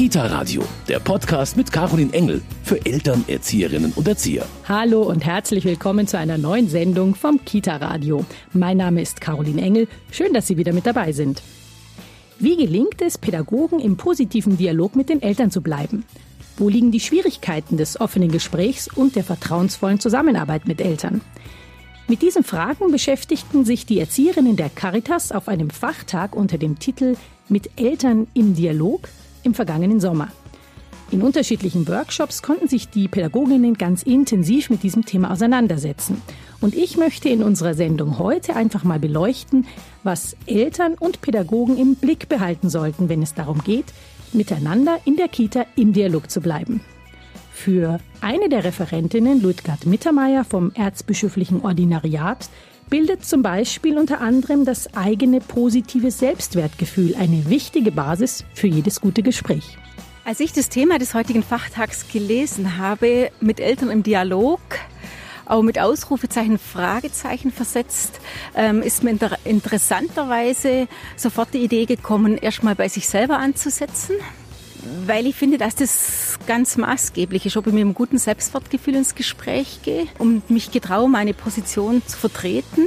Kita Radio, der Podcast mit Caroline Engel für Eltern, Erzieherinnen und Erzieher. Hallo und herzlich willkommen zu einer neuen Sendung vom Kita Radio. Mein Name ist Caroline Engel. Schön, dass Sie wieder mit dabei sind. Wie gelingt es, Pädagogen im positiven Dialog mit den Eltern zu bleiben? Wo liegen die Schwierigkeiten des offenen Gesprächs und der vertrauensvollen Zusammenarbeit mit Eltern? Mit diesen Fragen beschäftigten sich die Erzieherinnen der Caritas auf einem Fachtag unter dem Titel Mit Eltern im Dialog im vergangenen Sommer. In unterschiedlichen Workshops konnten sich die Pädagoginnen ganz intensiv mit diesem Thema auseinandersetzen. Und ich möchte in unserer Sendung heute einfach mal beleuchten, was Eltern und Pädagogen im Blick behalten sollten, wenn es darum geht, miteinander in der Kita im Dialog zu bleiben. Für eine der Referentinnen, Ludgard Mittermeier vom Erzbischöflichen Ordinariat, bildet zum Beispiel unter anderem das eigene positive Selbstwertgefühl eine wichtige Basis für jedes gute Gespräch. Als ich das Thema des heutigen Fachtags gelesen habe, mit Eltern im Dialog, auch mit Ausrufezeichen, Fragezeichen versetzt, ähm, ist mir interessanterweise sofort die Idee gekommen, erstmal bei sich selber anzusetzen weil ich finde, dass das ganz maßgeblich ist, ob ich mit einem guten Selbstwertgefühl ins Gespräch gehe und mich getraue, meine Position zu vertreten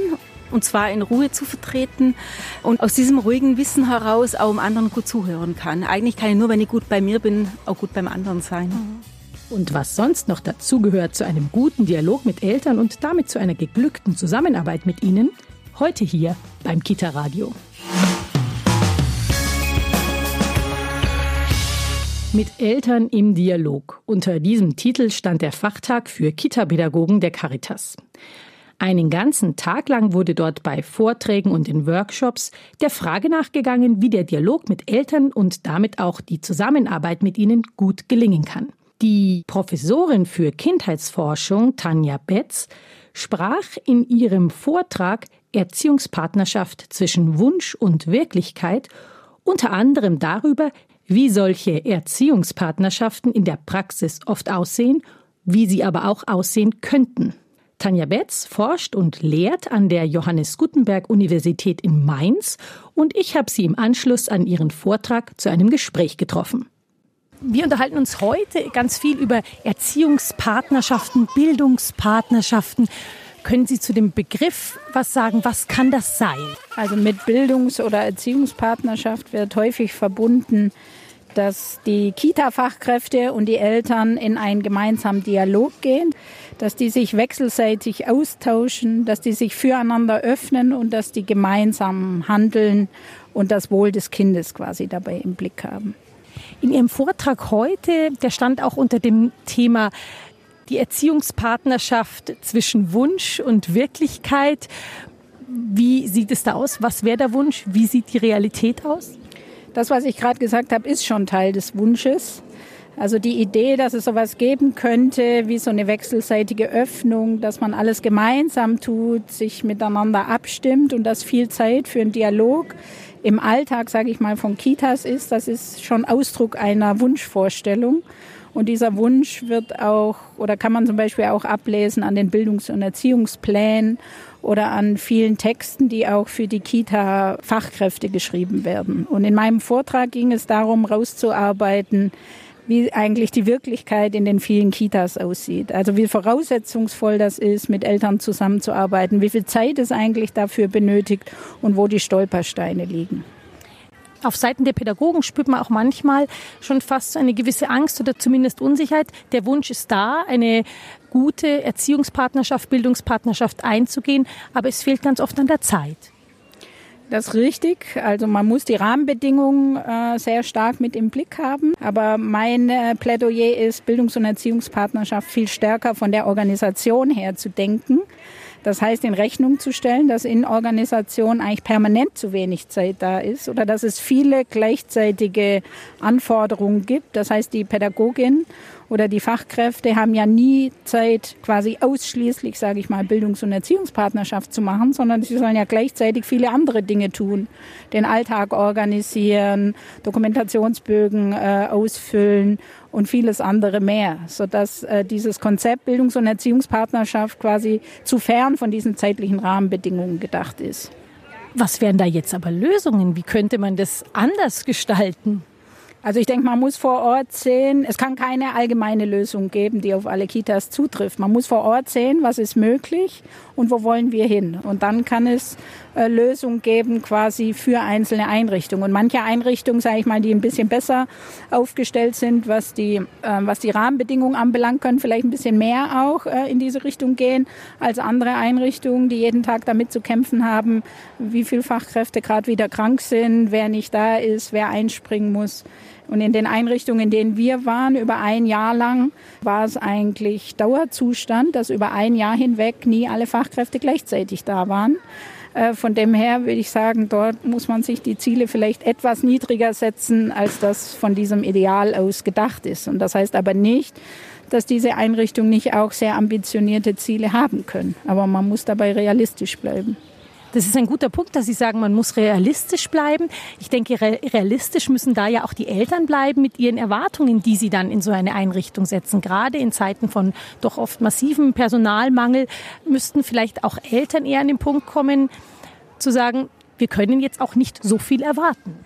und zwar in Ruhe zu vertreten und aus diesem ruhigen Wissen heraus auch dem anderen gut zuhören kann. Eigentlich kann ich nur, wenn ich gut bei mir bin, auch gut beim anderen sein. Und was sonst noch dazugehört zu einem guten Dialog mit Eltern und damit zu einer geglückten Zusammenarbeit mit ihnen, heute hier beim Kita Radio. Mit Eltern im Dialog. Unter diesem Titel stand der Fachtag für Kita-Pädagogen der Caritas. Einen ganzen Tag lang wurde dort bei Vorträgen und in Workshops der Frage nachgegangen, wie der Dialog mit Eltern und damit auch die Zusammenarbeit mit ihnen gut gelingen kann. Die Professorin für Kindheitsforschung Tanja Betz sprach in ihrem Vortrag Erziehungspartnerschaft zwischen Wunsch und Wirklichkeit unter anderem darüber, wie solche Erziehungspartnerschaften in der Praxis oft aussehen, wie sie aber auch aussehen könnten. Tanja Betz forscht und lehrt an der Johannes Gutenberg Universität in Mainz und ich habe sie im Anschluss an ihren Vortrag zu einem Gespräch getroffen. Wir unterhalten uns heute ganz viel über Erziehungspartnerschaften, Bildungspartnerschaften. Können Sie zu dem Begriff was sagen? Was kann das sein? Also mit Bildungs- oder Erziehungspartnerschaft wird häufig verbunden, dass die Kita-Fachkräfte und die Eltern in einen gemeinsamen Dialog gehen, dass die sich wechselseitig austauschen, dass die sich füreinander öffnen und dass die gemeinsam handeln und das Wohl des Kindes quasi dabei im Blick haben. In Ihrem Vortrag heute, der stand auch unter dem Thema die Erziehungspartnerschaft zwischen Wunsch und Wirklichkeit. Wie sieht es da aus? Was wäre der Wunsch? Wie sieht die Realität aus? Das, was ich gerade gesagt habe, ist schon Teil des Wunsches. Also die Idee, dass es sowas geben könnte, wie so eine wechselseitige Öffnung, dass man alles gemeinsam tut, sich miteinander abstimmt und dass viel Zeit für einen Dialog im Alltag, sage ich mal, von Kitas ist, das ist schon Ausdruck einer Wunschvorstellung. Und dieser Wunsch wird auch, oder kann man zum Beispiel auch ablesen an den Bildungs- und Erziehungsplänen oder an vielen Texten, die auch für die Kita-Fachkräfte geschrieben werden. Und in meinem Vortrag ging es darum, rauszuarbeiten, wie eigentlich die Wirklichkeit in den vielen Kitas aussieht. Also wie voraussetzungsvoll das ist, mit Eltern zusammenzuarbeiten, wie viel Zeit es eigentlich dafür benötigt und wo die Stolpersteine liegen. Auf Seiten der Pädagogen spürt man auch manchmal schon fast eine gewisse Angst oder zumindest Unsicherheit. Der Wunsch ist da, eine gute Erziehungspartnerschaft, Bildungspartnerschaft einzugehen, aber es fehlt ganz oft an der Zeit. Das ist richtig. Also man muss die Rahmenbedingungen äh, sehr stark mit im Blick haben. Aber mein äh, Plädoyer ist, Bildungs- und Erziehungspartnerschaft viel stärker von der Organisation her zu denken. Das heißt, in Rechnung zu stellen, dass in Organisationen eigentlich permanent zu wenig Zeit da ist oder dass es viele gleichzeitige Anforderungen gibt. Das heißt, die Pädagogin oder die Fachkräfte haben ja nie Zeit, quasi ausschließlich, sage ich mal, Bildungs- und Erziehungspartnerschaft zu machen, sondern sie sollen ja gleichzeitig viele andere Dinge tun. Den Alltag organisieren, Dokumentationsbögen äh, ausfüllen und vieles andere mehr, sodass äh, dieses Konzept Bildungs- und Erziehungspartnerschaft quasi zu fern von diesen zeitlichen Rahmenbedingungen gedacht ist. Was wären da jetzt aber Lösungen? Wie könnte man das anders gestalten? Also ich denke, man muss vor Ort sehen, es kann keine allgemeine Lösung geben, die auf alle Kitas zutrifft. Man muss vor Ort sehen, was ist möglich und wo wollen wir hin. Und dann kann es äh, Lösungen geben quasi für einzelne Einrichtungen. Und manche Einrichtungen, sage ich mal, die ein bisschen besser aufgestellt sind, was die, äh, was die Rahmenbedingungen anbelangt, können vielleicht ein bisschen mehr auch äh, in diese Richtung gehen als andere Einrichtungen, die jeden Tag damit zu kämpfen haben, wie viele Fachkräfte gerade wieder krank sind, wer nicht da ist, wer einspringen muss. Und in den Einrichtungen, in denen wir waren, über ein Jahr lang, war es eigentlich Dauerzustand, dass über ein Jahr hinweg nie alle Fachkräfte gleichzeitig da waren. Äh, von dem her würde ich sagen, dort muss man sich die Ziele vielleicht etwas niedriger setzen, als das von diesem Ideal aus gedacht ist. Und das heißt aber nicht, dass diese Einrichtungen nicht auch sehr ambitionierte Ziele haben können. Aber man muss dabei realistisch bleiben. Das ist ein guter Punkt, dass Sie sagen, man muss realistisch bleiben. Ich denke, realistisch müssen da ja auch die Eltern bleiben mit ihren Erwartungen, die sie dann in so eine Einrichtung setzen. Gerade in Zeiten von doch oft massivem Personalmangel müssten vielleicht auch Eltern eher an den Punkt kommen, zu sagen, wir können jetzt auch nicht so viel erwarten.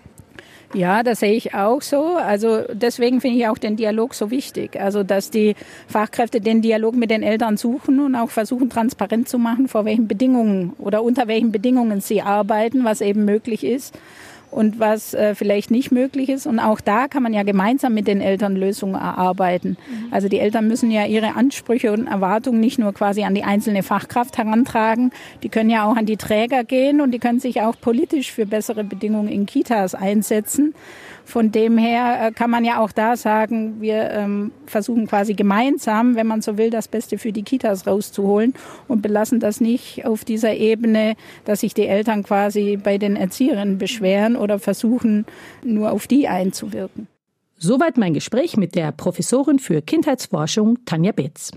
Ja, das sehe ich auch so. Also deswegen finde ich auch den Dialog so wichtig. Also dass die Fachkräfte den Dialog mit den Eltern suchen und auch versuchen transparent zu machen, vor welchen Bedingungen oder unter welchen Bedingungen sie arbeiten, was eben möglich ist und was äh, vielleicht nicht möglich ist. Und auch da kann man ja gemeinsam mit den Eltern Lösungen erarbeiten. Mhm. Also die Eltern müssen ja ihre Ansprüche und Erwartungen nicht nur quasi an die einzelne Fachkraft herantragen, die können ja auch an die Träger gehen und die können sich auch politisch für bessere Bedingungen in Kitas einsetzen. Von dem her äh, kann man ja auch da sagen, wir ähm, versuchen quasi gemeinsam, wenn man so will, das Beste für die Kitas rauszuholen und belassen das nicht auf dieser Ebene, dass sich die Eltern quasi bei den Erzieherinnen beschweren oder versuchen, nur auf die einzuwirken. Soweit mein Gespräch mit der Professorin für Kindheitsforschung Tanja Betz.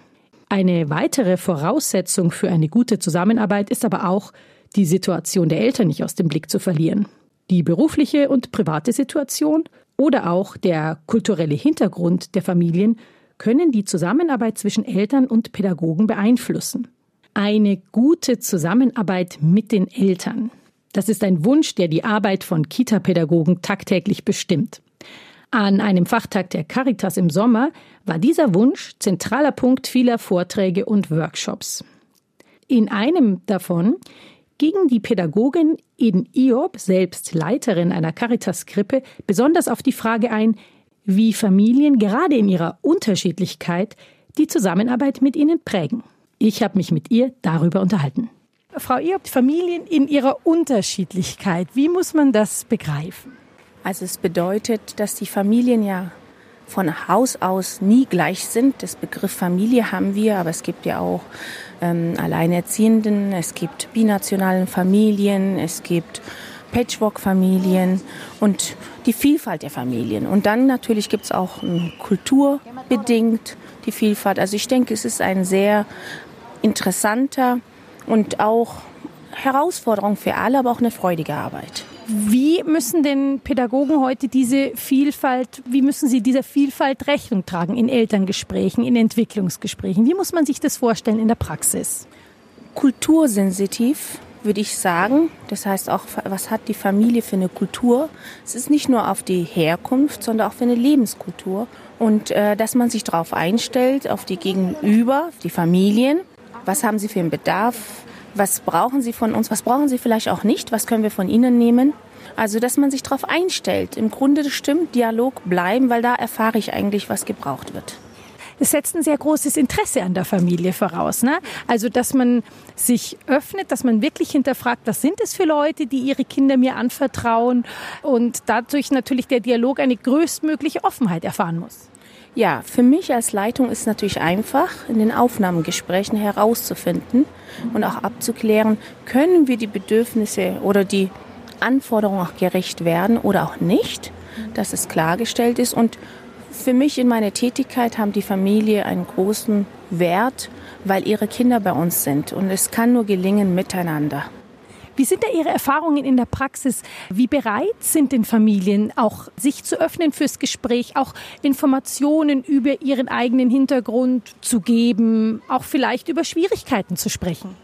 Eine weitere Voraussetzung für eine gute Zusammenarbeit ist aber auch, die Situation der Eltern nicht aus dem Blick zu verlieren die berufliche und private Situation oder auch der kulturelle Hintergrund der Familien können die Zusammenarbeit zwischen Eltern und Pädagogen beeinflussen. Eine gute Zusammenarbeit mit den Eltern. Das ist ein Wunsch, der die Arbeit von Kita-Pädagogen tagtäglich bestimmt. An einem Fachtag der Caritas im Sommer war dieser Wunsch zentraler Punkt vieler Vorträge und Workshops. In einem davon ging die Pädagogin Eden Iob, selbst Leiterin einer Caritas-Krippe, besonders auf die Frage ein, wie Familien gerade in ihrer Unterschiedlichkeit die Zusammenarbeit mit ihnen prägen. Ich habe mich mit ihr darüber unterhalten. Frau Iob, Familien in ihrer Unterschiedlichkeit, wie muss man das begreifen? Also es bedeutet, dass die Familien ja von Haus aus nie gleich sind. Das Begriff Familie haben wir, aber es gibt ja auch ähm, Alleinerziehenden, es gibt binationalen Familien, es gibt Patchwork-Familien und die Vielfalt der Familien. Und dann natürlich gibt es auch ähm, kulturbedingt die Vielfalt. Also ich denke, es ist ein sehr interessanter und auch Herausforderung für alle, aber auch eine freudige Arbeit. Wie müssen denn Pädagogen heute diese Vielfalt, wie müssen sie dieser Vielfalt Rechnung tragen in Elterngesprächen, in Entwicklungsgesprächen? Wie muss man sich das vorstellen in der Praxis? Kultursensitiv würde ich sagen. Das heißt auch, was hat die Familie für eine Kultur? Es ist nicht nur auf die Herkunft, sondern auch für eine Lebenskultur. Und äh, dass man sich darauf einstellt, auf die Gegenüber, die Familien. Was haben sie für einen Bedarf? Was brauchen Sie von uns, was brauchen Sie vielleicht auch nicht, was können wir von Ihnen nehmen. Also, dass man sich darauf einstellt. Im Grunde stimmt, Dialog bleiben, weil da erfahre ich eigentlich, was gebraucht wird. Es setzt ein sehr großes Interesse an der Familie voraus. Ne? Also, dass man sich öffnet, dass man wirklich hinterfragt, was sind es für Leute, die ihre Kinder mir anvertrauen und dadurch natürlich der Dialog eine größtmögliche Offenheit erfahren muss. Ja, für mich als Leitung ist natürlich einfach, in den Aufnahmegesprächen herauszufinden und auch abzuklären, können wir die Bedürfnisse oder die Anforderungen auch gerecht werden oder auch nicht, dass es klargestellt ist. Und für mich in meiner Tätigkeit haben die Familie einen großen Wert, weil ihre Kinder bei uns sind. Und es kann nur gelingen miteinander. Wie sind da Ihre Erfahrungen in der Praxis? Wie bereit sind denn Familien auch sich zu öffnen fürs Gespräch, auch Informationen über ihren eigenen Hintergrund zu geben, auch vielleicht über Schwierigkeiten zu sprechen?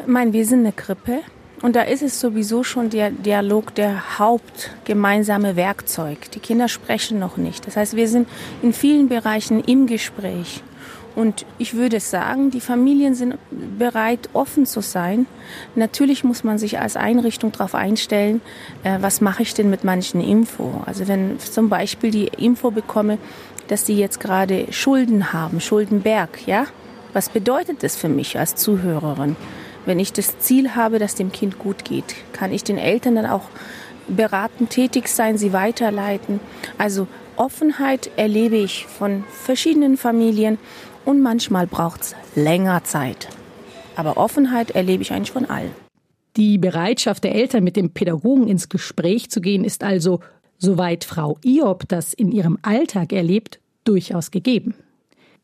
Ich meine, wir sind eine Krippe Und da ist es sowieso schon der Dialog der hauptgemeinsame Werkzeug. Die Kinder sprechen noch nicht. Das heißt, wir sind in vielen Bereichen im Gespräch. Und ich würde sagen, die Familien sind bereit, offen zu sein. Natürlich muss man sich als Einrichtung darauf einstellen, äh, was mache ich denn mit manchen Info. Also wenn zum Beispiel die Info bekomme, dass sie jetzt gerade Schulden haben, Schuldenberg, ja? Was bedeutet das für mich als Zuhörerin? Wenn ich das Ziel habe, dass dem Kind gut geht, kann ich den Eltern dann auch beraten, tätig sein, sie weiterleiten. Also Offenheit erlebe ich von verschiedenen Familien und manchmal braucht es länger Zeit. Aber Offenheit erlebe ich eigentlich von allen. Die Bereitschaft der Eltern, mit dem Pädagogen ins Gespräch zu gehen, ist also, soweit Frau Iob das in ihrem Alltag erlebt, durchaus gegeben.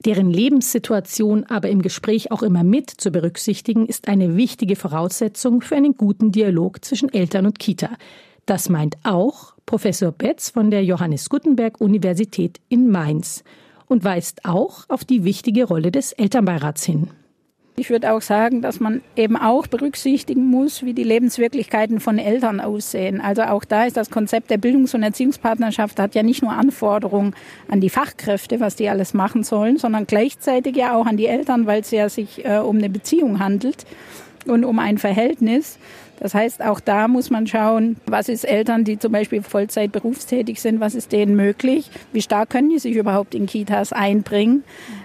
Deren Lebenssituation aber im Gespräch auch immer mit zu berücksichtigen, ist eine wichtige Voraussetzung für einen guten Dialog zwischen Eltern und Kita. Das meint auch Professor Betz von der Johannes Gutenberg Universität in Mainz und weist auch auf die wichtige Rolle des Elternbeirats hin. Ich würde auch sagen, dass man eben auch berücksichtigen muss, wie die Lebenswirklichkeiten von Eltern aussehen. Also auch da ist das Konzept der Bildungs- und Erziehungspartnerschaft hat ja nicht nur Anforderungen an die Fachkräfte, was die alles machen sollen, sondern gleichzeitig ja auch an die Eltern, weil es ja sich äh, um eine Beziehung handelt und um ein Verhältnis. Das heißt, auch da muss man schauen, was ist Eltern, die zum Beispiel Vollzeit berufstätig sind, was ist denen möglich, wie stark können die sich überhaupt in Kitas einbringen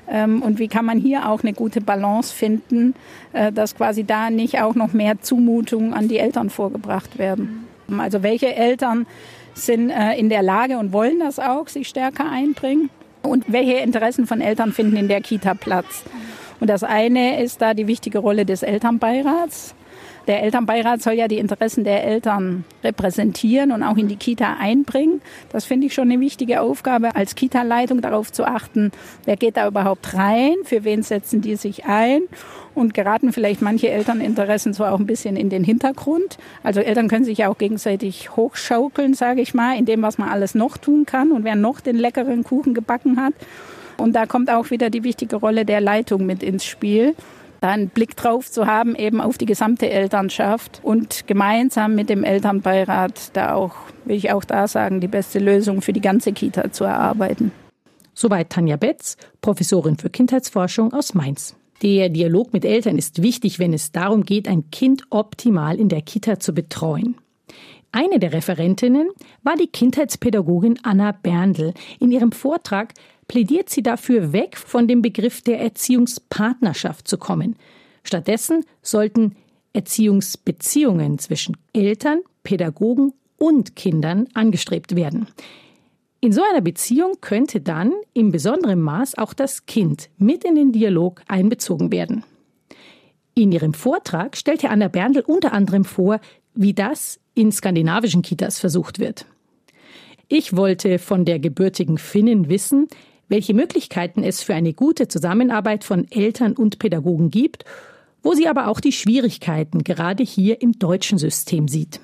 ähm, und wie kann man hier auch eine gute Balance finden, äh, dass quasi da nicht auch noch mehr Zumutungen an die Eltern vorgebracht werden. Also welche Eltern sind äh, in der Lage und wollen das auch, sich stärker einbringen und welche Interessen von Eltern finden in der Kita Platz. Und das eine ist da die wichtige Rolle des Elternbeirats. Der Elternbeirat soll ja die Interessen der Eltern repräsentieren und auch in die Kita einbringen. Das finde ich schon eine wichtige Aufgabe, als Kita-Leitung darauf zu achten, wer geht da überhaupt rein, für wen setzen die sich ein und geraten vielleicht manche Elterninteressen so auch ein bisschen in den Hintergrund. Also Eltern können sich ja auch gegenseitig hochschaukeln, sage ich mal, in dem, was man alles noch tun kann und wer noch den leckeren Kuchen gebacken hat. Und da kommt auch wieder die wichtige Rolle der Leitung mit ins Spiel da einen Blick drauf zu haben, eben auf die gesamte Elternschaft und gemeinsam mit dem Elternbeirat da auch, will ich auch da sagen, die beste Lösung für die ganze Kita zu erarbeiten. Soweit Tanja Betz, Professorin für Kindheitsforschung aus Mainz. Der Dialog mit Eltern ist wichtig, wenn es darum geht, ein Kind optimal in der Kita zu betreuen. Eine der Referentinnen war die Kindheitspädagogin Anna Berndl. In ihrem Vortrag plädiert sie dafür, weg von dem Begriff der Erziehungspartnerschaft zu kommen. Stattdessen sollten Erziehungsbeziehungen zwischen Eltern, Pädagogen und Kindern angestrebt werden. In so einer Beziehung könnte dann im besonderen Maß auch das Kind mit in den Dialog einbezogen werden. In ihrem Vortrag stellte Anna Berndl unter anderem vor, wie das in skandinavischen Kitas versucht wird. Ich wollte von der gebürtigen Finnin wissen, welche Möglichkeiten es für eine gute Zusammenarbeit von Eltern und Pädagogen gibt, wo sie aber auch die Schwierigkeiten gerade hier im deutschen System sieht.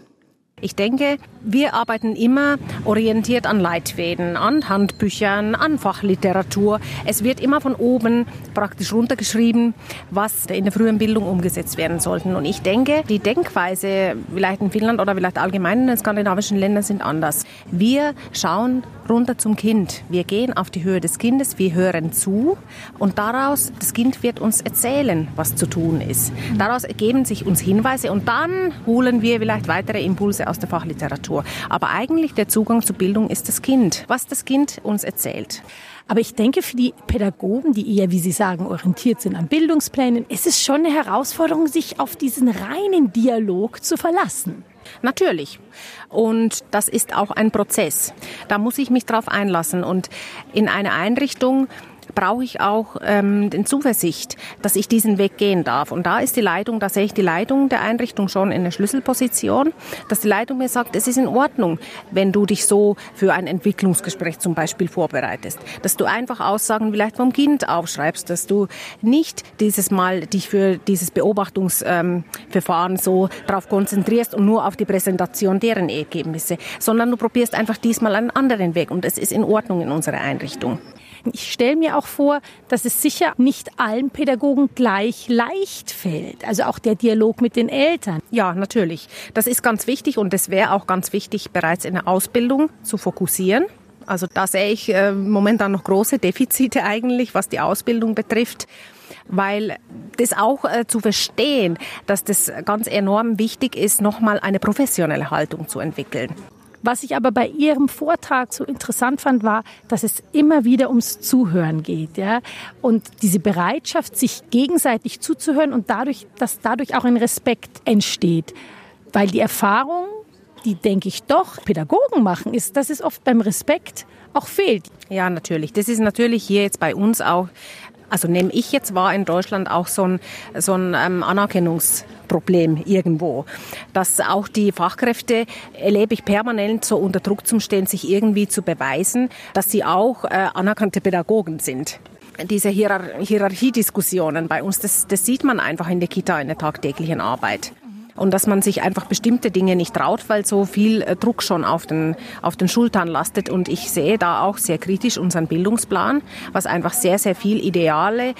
Ich denke, wir arbeiten immer orientiert an Leitfäden, an Handbüchern, an Fachliteratur. Es wird immer von oben praktisch runtergeschrieben, was in der frühen Bildung umgesetzt werden sollte. Und ich denke, die Denkweise vielleicht in Finnland oder vielleicht allgemein in den skandinavischen Ländern sind anders. Wir schauen runter zum Kind. Wir gehen auf die Höhe des Kindes, wir hören zu und daraus, das Kind wird uns erzählen, was zu tun ist. Daraus ergeben sich uns Hinweise und dann holen wir vielleicht weitere Impulse aus der Fachliteratur. Aber eigentlich der Zugang zur Bildung ist das Kind, was das Kind uns erzählt. Aber ich denke, für die Pädagogen, die eher, wie Sie sagen, orientiert sind an Bildungsplänen, ist es schon eine Herausforderung, sich auf diesen reinen Dialog zu verlassen. Natürlich. Und das ist auch ein Prozess. Da muss ich mich drauf einlassen. Und in einer Einrichtung brauche ich auch ähm, den Zuversicht, dass ich diesen Weg gehen darf. Und da ist die Leitung, da sehe ich die Leitung der Einrichtung schon in der Schlüsselposition, dass die Leitung mir sagt, es ist in Ordnung, wenn du dich so für ein Entwicklungsgespräch zum Beispiel vorbereitest. Dass du einfach Aussagen vielleicht vom Kind aufschreibst, dass du nicht dieses Mal dich für dieses Beobachtungsverfahren ähm, so darauf konzentrierst und nur auf die Präsentation deren Ergebnisse, sondern du probierst einfach diesmal einen anderen Weg und es ist in Ordnung in unserer Einrichtung. Ich stelle mir auch vor, dass es sicher nicht allen Pädagogen gleich leicht fällt. Also auch der Dialog mit den Eltern. Ja, natürlich. Das ist ganz wichtig und es wäre auch ganz wichtig, bereits in der Ausbildung zu fokussieren. Also da sehe ich äh, momentan noch große Defizite eigentlich, was die Ausbildung betrifft weil das auch äh, zu verstehen, dass das ganz enorm wichtig ist, nochmal eine professionelle Haltung zu entwickeln. Was ich aber bei Ihrem Vortrag so interessant fand, war, dass es immer wieder ums Zuhören geht, ja. Und diese Bereitschaft, sich gegenseitig zuzuhören und dadurch, dass dadurch auch ein Respekt entsteht. Weil die Erfahrung, die denke ich doch Pädagogen machen, ist, dass es oft beim Respekt auch fehlt. Ja, natürlich. Das ist natürlich hier jetzt bei uns auch also nehme ich jetzt wahr in Deutschland auch so ein, so ein ähm, Anerkennungsproblem irgendwo. Dass auch die Fachkräfte erlebe ich permanent so unter Druck zum Stehen, sich irgendwie zu beweisen, dass sie auch äh, anerkannte Pädagogen sind diese Hierar Hierarchiediskussionen bei uns, das, das sieht man einfach in der Kita in der tagtäglichen Arbeit und dass man sich einfach bestimmte Dinge nicht traut, weil so viel äh, Druck schon auf den, auf den Schultern lastet. Und ich sehe da auch sehr kritisch unseren Bildungsplan, was einfach sehr, sehr viel Ideale äh,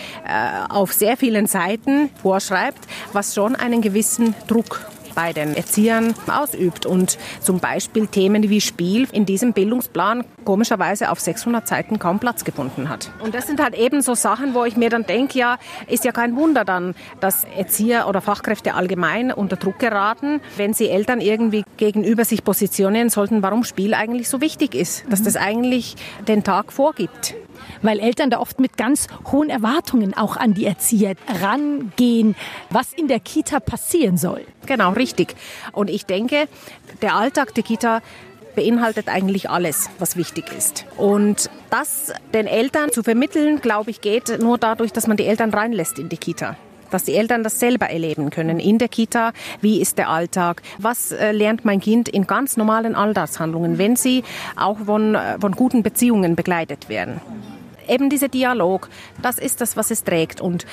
auf sehr vielen Seiten vorschreibt, was schon einen gewissen Druck bei den Erziehern ausübt. Und zum Beispiel Themen wie Spiel in diesem Bildungsplan komischerweise auf 600 Seiten kaum Platz gefunden hat. Und das sind halt eben so Sachen, wo ich mir dann denke, ja, ist ja kein Wunder dann, dass Erzieher oder Fachkräfte allgemein unter Druck geraten, wenn sie Eltern irgendwie gegenüber sich positionieren sollten, warum Spiel eigentlich so wichtig ist, dass das eigentlich den Tag vorgibt weil Eltern da oft mit ganz hohen Erwartungen auch an die Erzieher rangehen, was in der Kita passieren soll. Genau, richtig. Und ich denke, der Alltag der Kita beinhaltet eigentlich alles, was wichtig ist. Und das den Eltern zu vermitteln, glaube ich, geht nur dadurch, dass man die Eltern reinlässt in die Kita dass die Eltern das selber erleben können in der Kita. Wie ist der Alltag? Was äh, lernt mein Kind in ganz normalen Alltagshandlungen, wenn sie auch von, äh, von guten Beziehungen begleitet werden? Eben dieser Dialog, das ist das, was es trägt. Und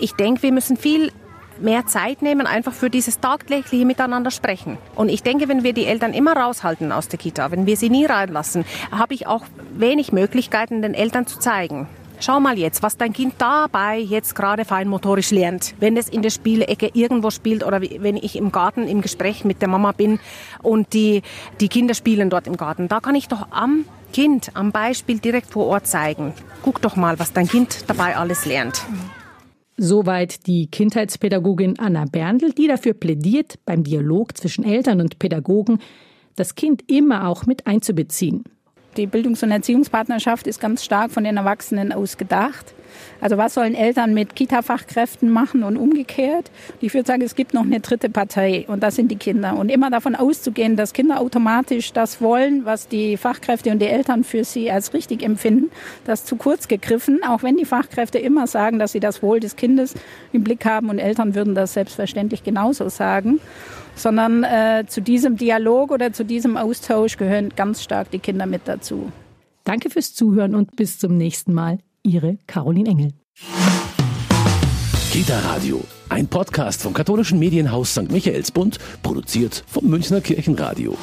ich denke, wir müssen viel mehr Zeit nehmen, einfach für dieses tagtägliche Miteinander sprechen. Und ich denke, wenn wir die Eltern immer raushalten aus der Kita, wenn wir sie nie reinlassen, habe ich auch wenig Möglichkeiten, den Eltern zu zeigen. Schau mal jetzt, was dein Kind dabei jetzt gerade feinmotorisch lernt. Wenn es in der Spielecke irgendwo spielt oder wenn ich im Garten im Gespräch mit der Mama bin und die, die Kinder spielen dort im Garten, da kann ich doch am Kind am Beispiel direkt vor Ort zeigen. Guck doch mal, was dein Kind dabei alles lernt. Soweit die Kindheitspädagogin Anna Berndl, die dafür plädiert, beim Dialog zwischen Eltern und Pädagogen das Kind immer auch mit einzubeziehen. Die Bildungs- und Erziehungspartnerschaft ist ganz stark von den Erwachsenen aus gedacht. Also was sollen Eltern mit Kita-Fachkräften machen und umgekehrt? Ich würde sagen, es gibt noch eine dritte Partei und das sind die Kinder. Und immer davon auszugehen, dass Kinder automatisch das wollen, was die Fachkräfte und die Eltern für sie als richtig empfinden, das ist zu kurz gegriffen, auch wenn die Fachkräfte immer sagen, dass sie das Wohl des Kindes im Blick haben und Eltern würden das selbstverständlich genauso sagen sondern äh, zu diesem Dialog oder zu diesem Austausch gehören ganz stark die Kinder mit dazu. Danke fürs Zuhören und bis zum nächsten Mal. Ihre Caroline Engel. Kita Radio, ein Podcast vom katholischen Medienhaus St. Michaelsbund, produziert vom Münchner Kirchenradio.